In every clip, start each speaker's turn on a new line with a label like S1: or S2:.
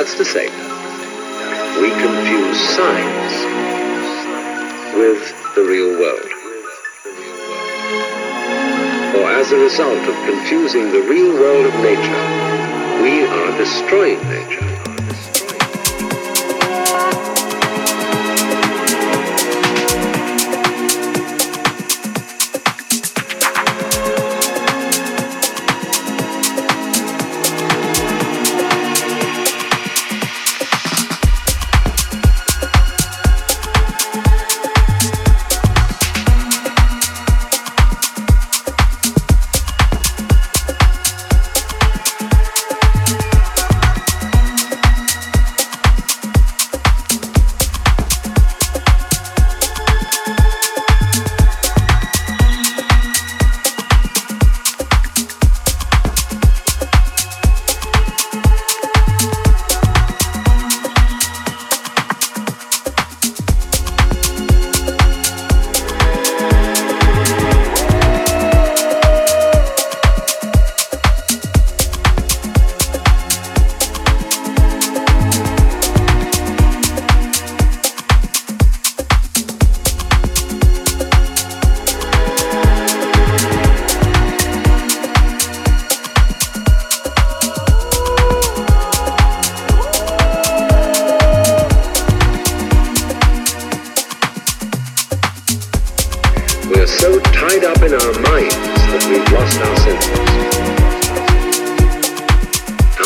S1: That's to say, we confuse science with the real world. Or as a result of confusing the real world of nature, we are destroying nature.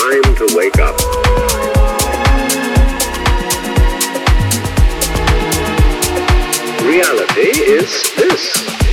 S1: Time to wake up. Reality is this.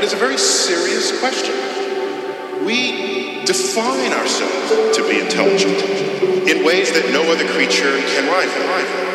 S2: It's a very serious question. We define ourselves to be intelligent in ways that no other creature can rival.